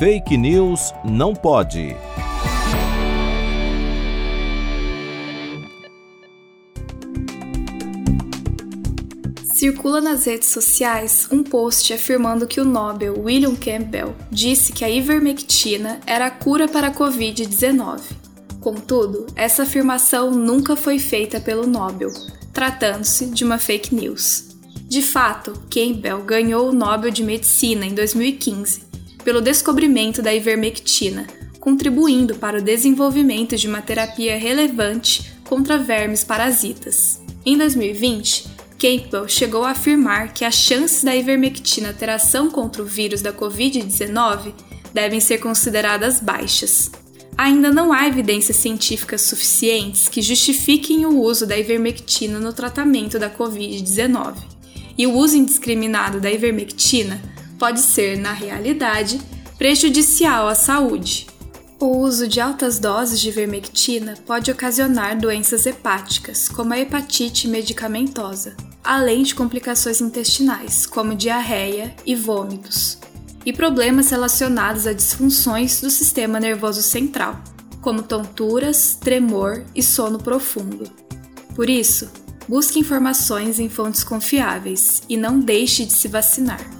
Fake News não pode. Circula nas redes sociais um post afirmando que o Nobel William Campbell disse que a ivermectina era a cura para a Covid-19. Contudo, essa afirmação nunca foi feita pelo Nobel, tratando-se de uma fake news. De fato, Campbell ganhou o Nobel de Medicina em 2015 pelo descobrimento da ivermectina, contribuindo para o desenvolvimento de uma terapia relevante contra vermes parasitas. Em 2020, Campbell chegou a afirmar que as chances da ivermectina ter ação contra o vírus da Covid-19 devem ser consideradas baixas. Ainda não há evidências científicas suficientes que justifiquem o uso da ivermectina no tratamento da Covid-19, e o uso indiscriminado da ivermectina pode ser, na realidade, prejudicial à saúde. O uso de altas doses de ivermectina pode ocasionar doenças hepáticas, como a hepatite medicamentosa, além de complicações intestinais, como diarreia e vômitos, e problemas relacionados a disfunções do sistema nervoso central, como tonturas, tremor e sono profundo. Por isso, busque informações em fontes confiáveis e não deixe de se vacinar.